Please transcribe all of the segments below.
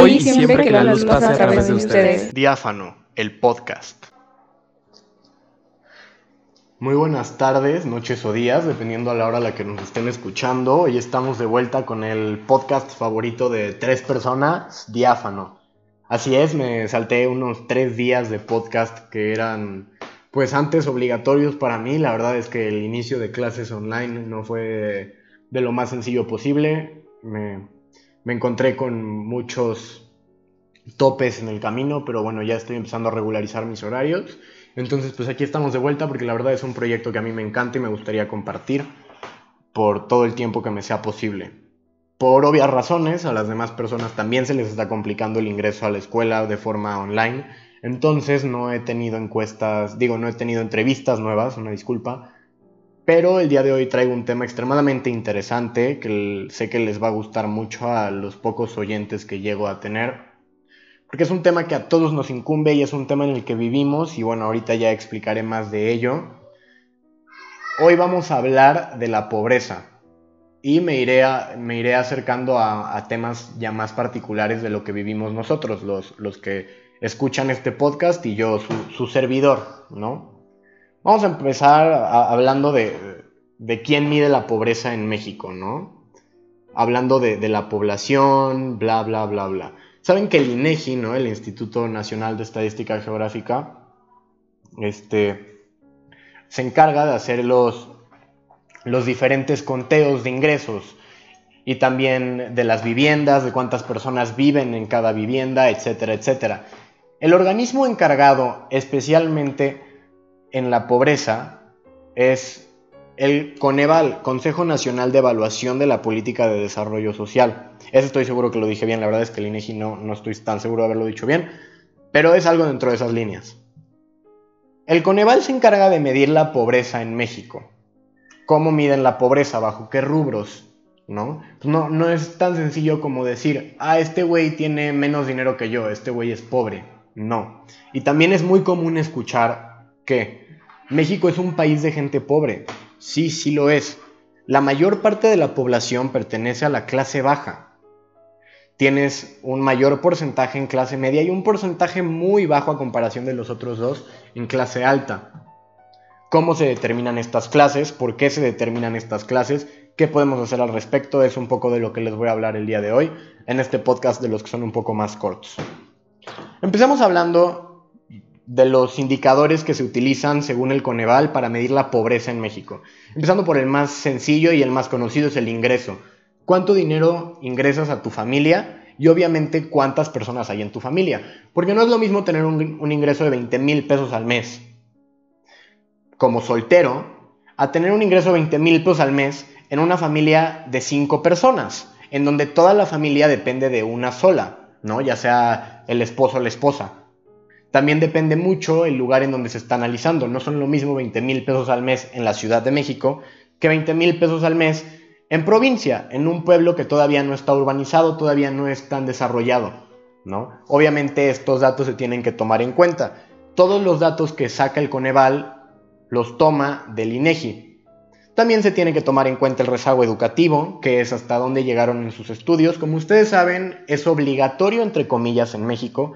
Hoy y siempre que la luz pase a través de ustedes. Diáfano, el podcast. Muy buenas tardes, noches o días, dependiendo a la hora a la que nos estén escuchando. Hoy estamos de vuelta con el podcast favorito de tres personas, Diáfano. Así es, me salté unos tres días de podcast que eran, pues antes obligatorios para mí. La verdad es que el inicio de clases online no fue de lo más sencillo posible. Me, me encontré con muchos topes en el camino, pero bueno, ya estoy empezando a regularizar mis horarios. Entonces, pues aquí estamos de vuelta porque la verdad es un proyecto que a mí me encanta y me gustaría compartir por todo el tiempo que me sea posible. Por obvias razones, a las demás personas también se les está complicando el ingreso a la escuela de forma online. Entonces no he tenido encuestas, digo, no he tenido entrevistas nuevas, una disculpa. Pero el día de hoy traigo un tema extremadamente interesante que sé que les va a gustar mucho a los pocos oyentes que llego a tener porque es un tema que a todos nos incumbe y es un tema en el que vivimos y bueno, ahorita ya explicaré más de ello. Hoy vamos a hablar de la pobreza y me iré, me iré acercando a, temas ya más particulares de lo que vivimos nosotros, los, los que escuchan este podcast y yo, su, servidor, ¿no? Vamos a empezar hablando de, quién mide la pobreza en México, ¿no? Hablando de, de la población, bla, bla, bla, bla. Saben que el INEGI, ¿no? El Instituto Nacional de Estadística Geográfica, este, se encarga de hacer los, los diferentes conteos de ingresos y también de las viviendas, de cuántas personas viven en cada vivienda, etcétera, etcétera. El organismo encargado especialmente en la pobreza es el Coneval, Consejo Nacional de Evaluación de la Política de Desarrollo Social. Eso estoy seguro que lo dije bien, la verdad es que el INEGI no, no estoy tan seguro de haberlo dicho bien, pero es algo dentro de esas líneas. El Coneval se encarga de medir la pobreza en México. ¿Cómo miden la pobreza? ¿Bajo qué rubros? ¿No? Pues no, no es tan sencillo como decir, ah, este güey tiene menos dinero que yo, este güey es pobre. No. Y también es muy común escuchar que México es un país de gente pobre. Sí, sí lo es. La mayor parte de la población pertenece a la clase baja. Tienes un mayor porcentaje en clase media y un porcentaje muy bajo a comparación de los otros dos en clase alta. ¿Cómo se determinan estas clases? ¿Por qué se determinan estas clases? ¿Qué podemos hacer al respecto? Es un poco de lo que les voy a hablar el día de hoy en este podcast de los que son un poco más cortos. Empezamos hablando de los indicadores que se utilizan según el Coneval para medir la pobreza en México. Empezando por el más sencillo y el más conocido es el ingreso. ¿Cuánto dinero ingresas a tu familia? Y obviamente cuántas personas hay en tu familia. Porque no es lo mismo tener un, ingreso de 20 mil pesos al mes como soltero a tener un ingreso de 20 mil pesos al mes en una familia de 5 personas, en donde toda la familia depende de una sola, ¿no? Ya sea el esposo o la esposa. También depende mucho el lugar en donde se está analizando. No son lo mismo 20 mil pesos al mes en la Ciudad de México que 20 mil pesos al mes en provincia, en un pueblo que todavía no está urbanizado, todavía no es tan desarrollado. ¿no? Obviamente estos datos se tienen que tomar en cuenta. Todos los datos que saca el Coneval los toma del INEGI. También se tiene que tomar en cuenta el rezago educativo, que es hasta dónde llegaron en sus estudios. Como ustedes saben, es obligatorio, entre comillas, en México,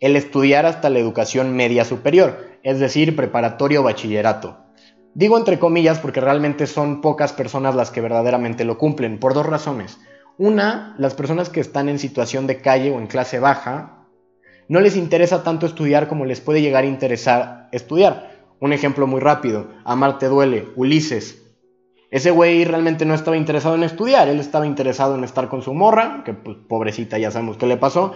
el estudiar hasta la educación media superior, es decir, preparatorio o bachillerato. Digo entre comillas porque realmente son pocas personas las que verdaderamente lo cumplen, por dos razones. Una, las personas que están en situación de calle o en clase baja, no les interesa tanto estudiar como les puede llegar a interesar estudiar. Un ejemplo muy rápido, Amarte duele, Ulises. Ese güey realmente no estaba interesado en estudiar, él estaba interesado en estar con su morra, que pues pobrecita ya sabemos qué le pasó,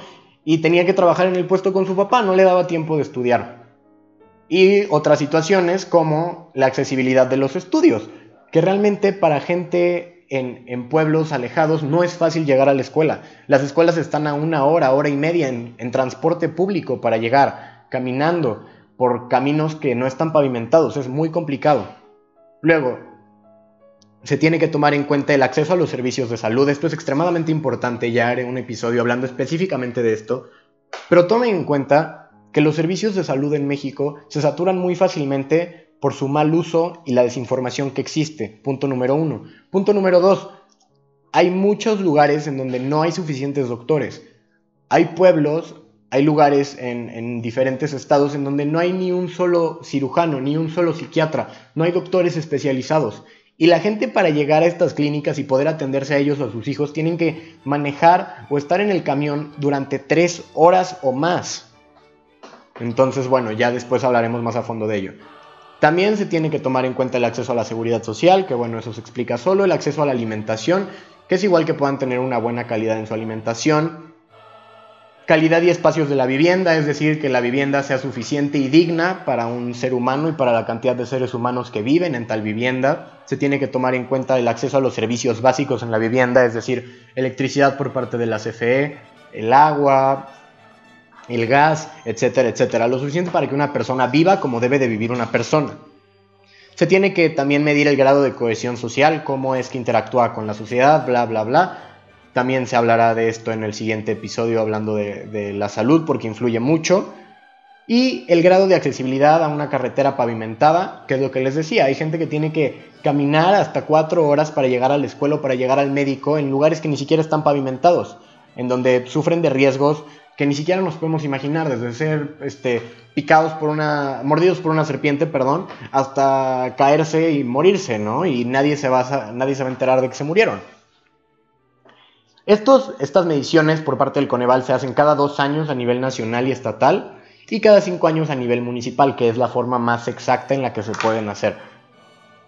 y tenía que trabajar en el puesto con su papá, no le daba tiempo de estudiar. Y otras situaciones como la accesibilidad de los estudios, que realmente para gente en, pueblos alejados no es fácil llegar a la escuela. Las escuelas están a una hora, hora y media en, en transporte público para llegar, caminando por caminos que no están pavimentados, es muy complicado. Luego, se tiene que tomar en cuenta el acceso a los servicios de salud. Esto es extremadamente importante, ya haré un episodio hablando específicamente de esto. Pero tomen en cuenta que los servicios de salud en México se saturan muy fácilmente por su mal uso y la desinformación que existe. Punto número uno. Punto número dos. Hay muchos lugares en donde no hay suficientes doctores. hay pueblos, hay lugares en, en, diferentes estados en donde no hay ni un solo cirujano, ni un solo psiquiatra, no hay doctores especializados. Y la gente para llegar a estas clínicas y poder atenderse a ellos o a sus hijos tienen que manejar o estar en el camión durante tres horas o más. Entonces, bueno, ya después hablaremos más a fondo de ello. También se tiene que tomar en cuenta el acceso a la seguridad social, que bueno, eso se explica solo, el acceso a la alimentación, que es igual que puedan tener una buena calidad en su alimentación, calidad y espacios de la vivienda, es decir, que la vivienda sea suficiente y digna para un ser humano y para la cantidad de seres humanos que viven en tal vivienda. Se tiene que tomar en cuenta el acceso a los servicios básicos en la vivienda, es decir, electricidad por parte de la CFE, el agua, el gas, etcétera, etcétera. Lo suficiente para que una persona viva como debe de vivir una persona. Se tiene que también medir el grado de cohesión social, cómo es que interactúa con la sociedad, bla, bla, bla. También se hablará de esto en el siguiente episodio hablando de, la salud porque influye mucho. Y el grado de accesibilidad a una carretera pavimentada, que es lo que les decía, hay gente que tiene que caminar hasta cuatro horas para llegar a la escuela o para llegar al médico en lugares que ni siquiera están pavimentados, en donde sufren de riesgos que ni siquiera nos podemos imaginar, desde ser este, picados por una, mordidos por una serpiente, perdón, hasta caerse y morirse, ¿no? Y nadie se va nadie se va a enterar de que se murieron. Estas mediciones por parte del Coneval se hacen cada dos años a nivel nacional y estatal y cada cinco años a nivel municipal, que es la forma más exacta en la que se pueden hacer.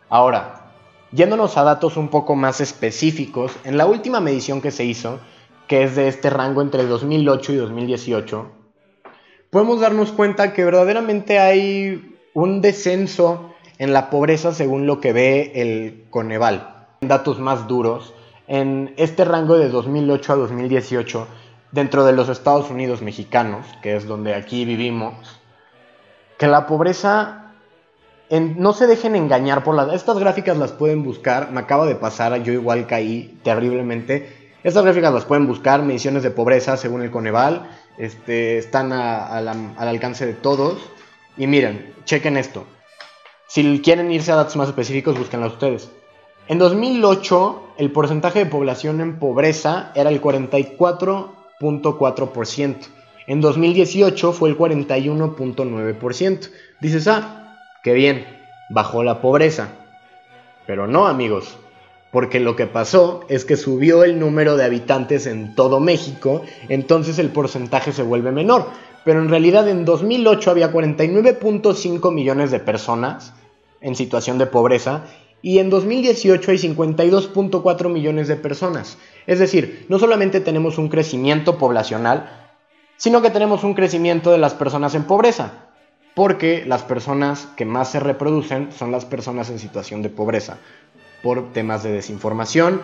Ahora, yéndonos a datos un poco más específicos, en la última medición que se hizo, que es de este rango entre 2008 y 2018, podemos darnos cuenta que verdaderamente hay un descenso en la pobreza según lo que ve el Coneval. Datos más duros, en este rango de 2008 a 2018 dentro de los Estados Unidos mexicanos, que es donde aquí vivimos, que la pobreza no se dejen engañar por las... Estas gráficas las pueden buscar, me acaba de pasar, yo igual caí terriblemente. Estas gráficas las pueden buscar, mediciones de pobreza según el Coneval, este, están al alcance de todos. Y miren, chequen esto. Si quieren irse a datos más específicos, búsquenlas ustedes. En 2008, el porcentaje de población en pobreza era el 44.4%. En 2018 fue el 41.9%. Dices, ah, qué bien, bajó la pobreza. Pero no, amigos, porque lo que pasó es que subió el número de habitantes en todo México, entonces el porcentaje se vuelve menor. Pero en realidad en 2008 había 49.5 millones de personas en situación de pobreza y en 2018 hay 52.4 millones de personas. Es decir, no solamente tenemos un crecimiento poblacional, sino que tenemos un crecimiento de las personas en pobreza, porque las personas que más se reproducen son las personas en situación de pobreza, por temas de desinformación.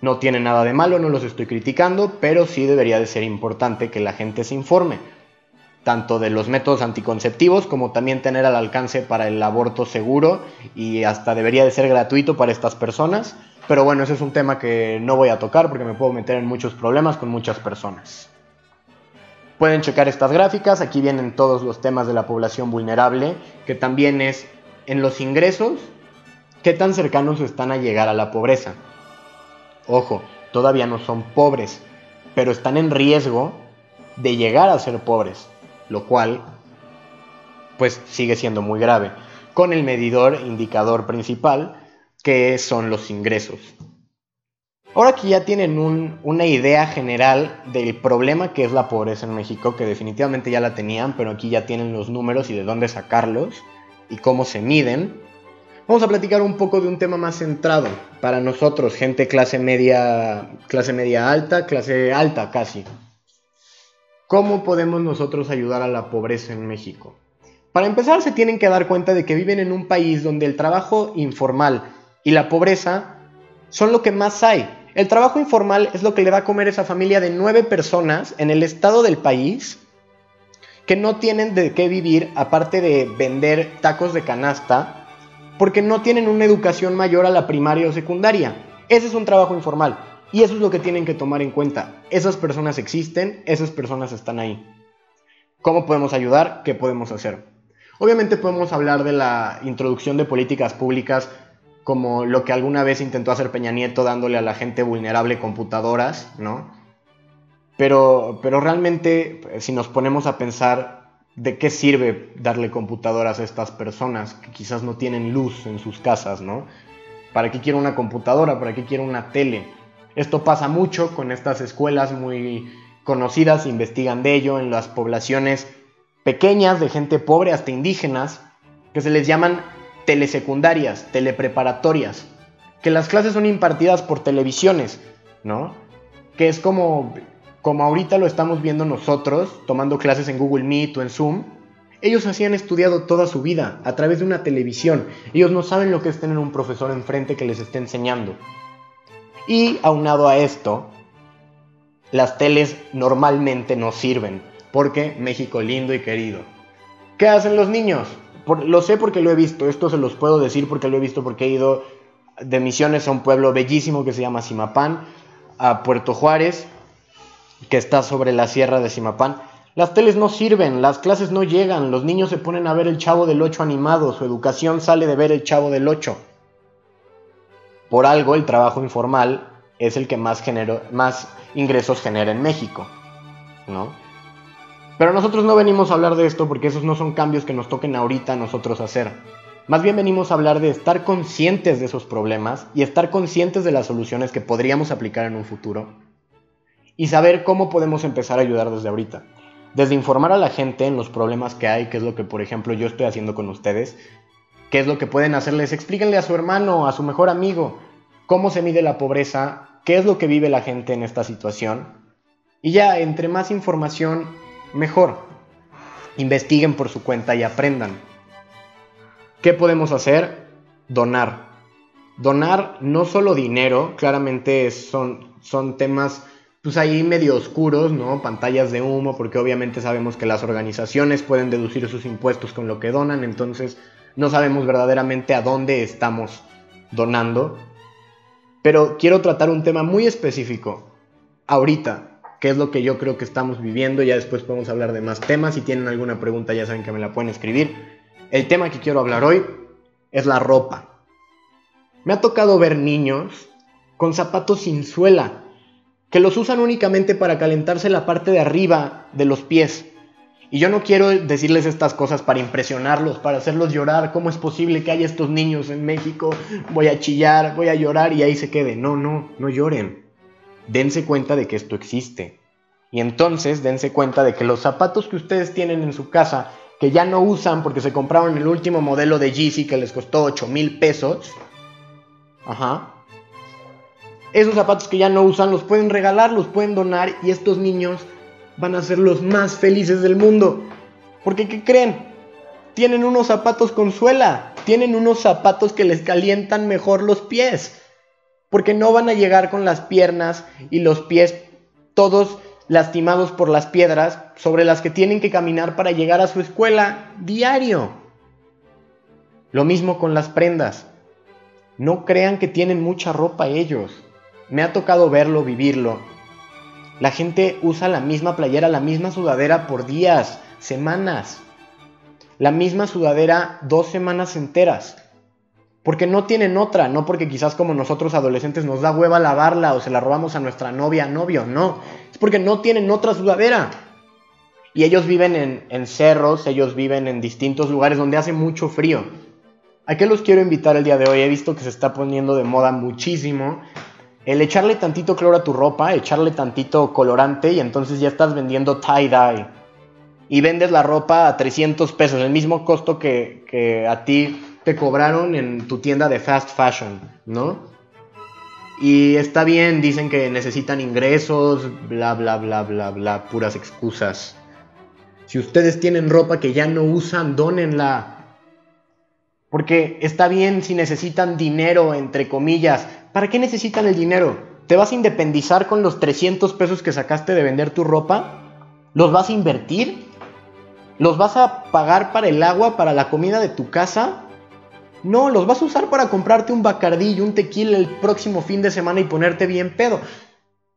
No tiene nada de malo, no los estoy criticando, pero sí debería de ser importante que la gente se informe tanto de los métodos anticonceptivos como también tener al alcance para el aborto seguro y hasta debería de ser gratuito para estas personas. Pero bueno, ese es un tema que no voy a tocar porque me puedo meter en muchos problemas con muchas personas. Pueden checar estas gráficas, aquí vienen todos los temas de la población vulnerable, que también es en los ingresos, qué tan cercanos están a llegar a la pobreza. Ojo, todavía no son pobres, pero están en riesgo de llegar a ser pobres lo cual pues sigue siendo muy grave, con el medidor indicador principal que son los ingresos. Ahora que ya tienen una idea general del problema que es la pobreza en México, que definitivamente ya la tenían, pero aquí ya tienen los números y de dónde sacarlos y cómo se miden, vamos a platicar un poco de un tema más centrado para nosotros, gente clase media, clase media alta, clase alta casi. ¿Cómo podemos nosotros ayudar a la pobreza en México? Para empezar, se tienen que dar cuenta de que viven en un país donde el trabajo informal y la pobreza son lo que más hay. El trabajo informal es lo que le va a comer esa familia de nueve personas en el estado del país que no tienen de qué vivir aparte de vender tacos de canasta porque no tienen una educación mayor a la primaria o secundaria. Ese es un trabajo informal. Y eso es lo que tienen que tomar en cuenta. Esas personas existen, esas personas están ahí. ¿Cómo podemos ayudar? ¿Qué podemos hacer? Obviamente podemos hablar de la introducción de políticas públicas como lo que alguna vez intentó hacer Peña Nieto dándole a la gente vulnerable computadoras, ¿no? Pero, pero realmente, si nos ponemos a pensar de qué sirve darle computadoras a estas personas que quizás no tienen luz en sus casas, ¿no? ¿Para qué quiero una computadora? ¿Para qué quiero una tele? Esto pasa mucho con estas escuelas muy conocidas, investigan de ello en las poblaciones pequeñas de gente pobre hasta indígenas, que se les llaman telesecundarias, telepreparatorias, que las clases son impartidas por televisiones, ¿no? Que es como, como ahorita lo estamos viendo nosotros, tomando clases en Google Meet o en Zoom. Ellos así han estudiado toda su vida, a través de una televisión. Ellos no saben lo que es tener un profesor enfrente que les esté enseñando. Y aunado a esto, las teles normalmente no sirven, porque México lindo y querido. ¿Qué hacen los niños? lo sé porque lo he visto, esto se los puedo decir porque lo he visto porque he ido de misiones a un pueblo bellísimo que se llama Simapán, a Puerto Juárez, que está sobre la sierra de Simapán. Las teles no sirven, las clases no llegan, los niños se ponen a ver el Chavo del 8 animado, su educación sale de ver el Chavo del 8. Por algo el trabajo informal es el que más, ingresos genera en México, ¿no? Pero nosotros no venimos a hablar de esto porque esos no son cambios que nos toquen ahorita a nosotros hacer. Más bien venimos a hablar de estar conscientes de esos problemas y estar conscientes de las soluciones que podríamos aplicar en un futuro y saber cómo podemos empezar a ayudar desde ahorita. Desde informar a la gente en los problemas que hay, que es lo que por ejemplo yo estoy haciendo con ustedes, qué es lo que pueden hacerles, explíquenle a su hermano, a su mejor amigo, cómo se mide la pobreza, qué es lo que vive la gente en esta situación. Y ya, entre más información mejor. Investiguen por su cuenta y aprendan. ¿Qué podemos hacer? Donar. Donar no solo dinero, claramente son, son temas pues ahí medio oscuros, ¿no? Pantallas de humo, porque obviamente sabemos que las organizaciones pueden deducir sus impuestos con lo que donan, entonces no sabemos verdaderamente a dónde estamos donando. Pero quiero tratar un tema muy específico. Ahorita, qué es lo que yo creo que estamos viviendo. Ya después podemos hablar de más temas. Si tienen alguna pregunta ya saben que me la pueden escribir. El tema que quiero hablar hoy es la ropa. Me ha tocado ver niños con zapatos sin suela, que los usan únicamente para calentarse la parte de arriba de los pies. Y yo no quiero decirles estas cosas para impresionarlos, para hacerlos llorar. ¿Cómo es posible que haya estos niños en México? Voy a chillar, voy a llorar y ahí se quede. No, no, no lloren dense cuenta de que esto existe. Y entonces dense cuenta de que los zapatos que ustedes tienen en su casa, que ya no usan porque se compraron el último modelo de Yeezy que les costó 8 mil pesos, ajá, esos zapatos que ya no usan los pueden regalar, los pueden donar y estos niños van a ser los más felices del mundo. Porque, ¿qué creen? Tienen unos zapatos con suela, tienen unos zapatos que les calientan mejor los pies porque no van a llegar con las piernas y los pies todos lastimados por las piedras sobre las que tienen que caminar para llegar a su escuela diario. Lo mismo con las prendas. No crean que tienen mucha ropa ellos. Me ha tocado verlo, vivirlo. La gente usa la misma playera, la misma sudadera por días, semanas. La misma sudadera dos semanas enteras. Porque no tienen otra, no porque quizás como nosotros adolescentes nos da hueva lavarla o se la robamos a nuestra novia, novio, no. Es porque no tienen otra sudadera. Y ellos viven en, en cerros, ellos viven en distintos lugares donde hace mucho frío. ¿A qué los quiero invitar el día de hoy? He visto que se está poniendo de moda muchísimo el echarle tantito cloro a tu ropa, echarle tantito colorante y entonces ya estás vendiendo tie-dye. Y vendes la ropa a 300 pesos, el mismo costo que, que a ti te cobraron en tu tienda de fast fashion, ¿no? Y está bien, dicen que necesitan ingresos, bla, bla, bla, bla, bla, puras excusas. Si ustedes tienen ropa que ya no usan, dónenla. Porque está bien si necesitan dinero, entre comillas. ¿Para qué necesitan el dinero? ¿Te vas a independizar con los 300 pesos que sacaste de vender tu ropa? ¿Los vas a invertir? ¿Los vas a pagar para el agua, para la comida de tu casa? No, los vas a usar para comprarte un bacardí y un tequila el próximo fin de semana y ponerte bien pedo.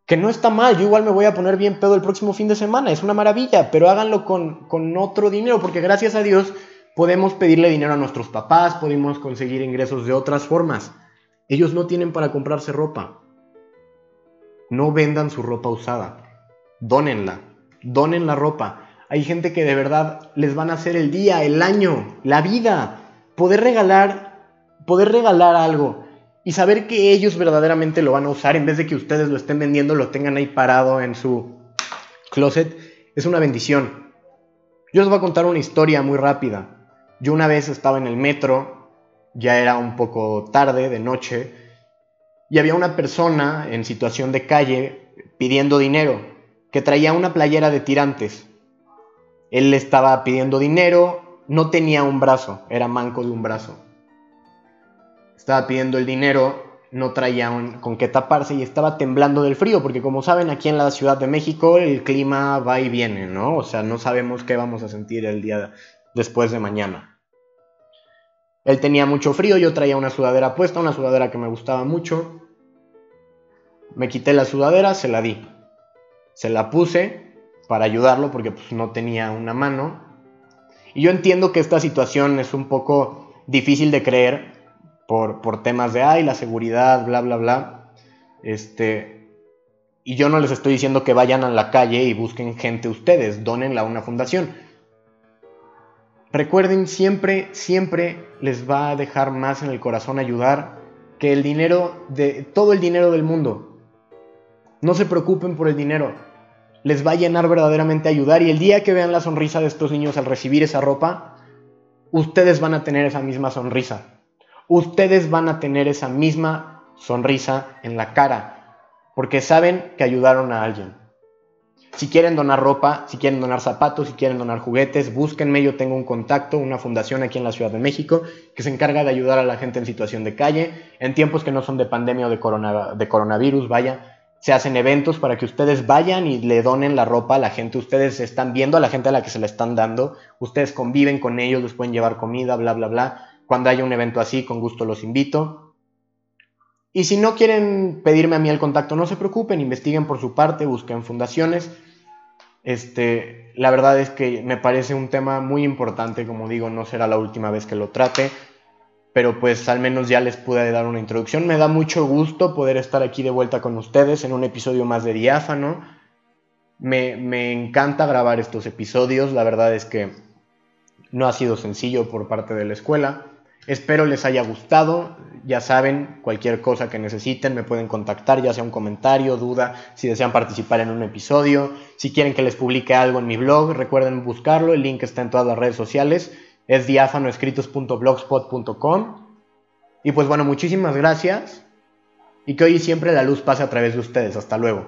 Que no está mal, yo igual me voy a poner bien pedo el próximo fin de semana, es una maravilla, pero háganlo con, con otro dinero, porque gracias a Dios podemos pedirle dinero a nuestros papás, podemos conseguir ingresos de otras formas. Ellos no tienen para comprarse ropa. No vendan su ropa usada. Dónenla, donen la ropa. Hay gente que de verdad les van a hacer el día, el año, la vida. Poder regalar, poder regalar algo y saber que ellos verdaderamente lo van a usar en vez de que ustedes lo estén vendiendo, lo tengan ahí parado en su closet, es una bendición. Yo les voy a contar una historia muy rápida. Yo una vez estaba en el metro, ya era un poco tarde, de noche, y había una persona en situación de calle pidiendo dinero, que traía una playera de tirantes. Él le estaba pidiendo dinero, no tenía un brazo, era manco de un brazo. Estaba pidiendo el dinero, no traía con qué taparse y estaba temblando del frío, porque como saben, aquí en la Ciudad de México el clima va y viene, ¿no? O sea, no sabemos qué vamos a sentir el día después de mañana. Él tenía mucho frío, yo traía una sudadera puesta, una sudadera que me gustaba mucho. Me quité la sudadera, se la di. Se la puse para ayudarlo porque pues, no tenía una mano. Y yo entiendo que esta situación es un poco difícil de creer por, por temas de, ay, la seguridad, bla, bla, bla. Este, y yo no les estoy diciendo que vayan a la calle y busquen gente ustedes, donenla a una fundación. Recuerden, siempre, siempre les va a dejar más en el corazón ayudar que el dinero de todo el dinero del mundo. No se preocupen por el dinero. Les va a llenar verdaderamente ayudar y el día que vean la sonrisa de estos niños al recibir esa ropa, ustedes van a tener esa misma sonrisa. Ustedes van a tener esa misma sonrisa en la cara porque saben que ayudaron a alguien. Si quieren donar ropa, si quieren donar zapatos, si quieren donar juguetes, búsquenme. Yo tengo un contacto, una fundación aquí en la Ciudad de México que se encarga de ayudar a la gente en situación de calle. En tiempos que no son de pandemia o de, coronavirus, vaya, se hacen eventos para que ustedes vayan y le donen la ropa a la gente. Ustedes están viendo a la gente a la que se la están dando. Ustedes conviven con ellos, les pueden llevar comida, bla, bla, bla. Cuando haya un evento así, con gusto los invito. Y si no quieren pedirme a mí el contacto, no se preocupen, investiguen por su parte, busquen fundaciones. Este, la verdad es que me parece un tema muy importante, como digo, no será la última vez que lo trate, pero pues al menos ya les pude dar una introducción. Me da mucho gusto poder estar aquí de vuelta con ustedes en un episodio más de Diáfano. Me, me encanta grabar estos episodios, la verdad es que no ha sido sencillo por parte de la escuela. Espero les haya gustado. Ya saben, cualquier cosa que necesiten me pueden contactar, ya sea un comentario, duda, si desean participar en un episodio, si quieren que les publique algo en mi blog, recuerden buscarlo, el link está en todas las redes sociales, es diáfanoescritos.blogspot.com. Y pues bueno, muchísimas gracias y que hoy siempre la luz pase a través de ustedes. Hasta luego.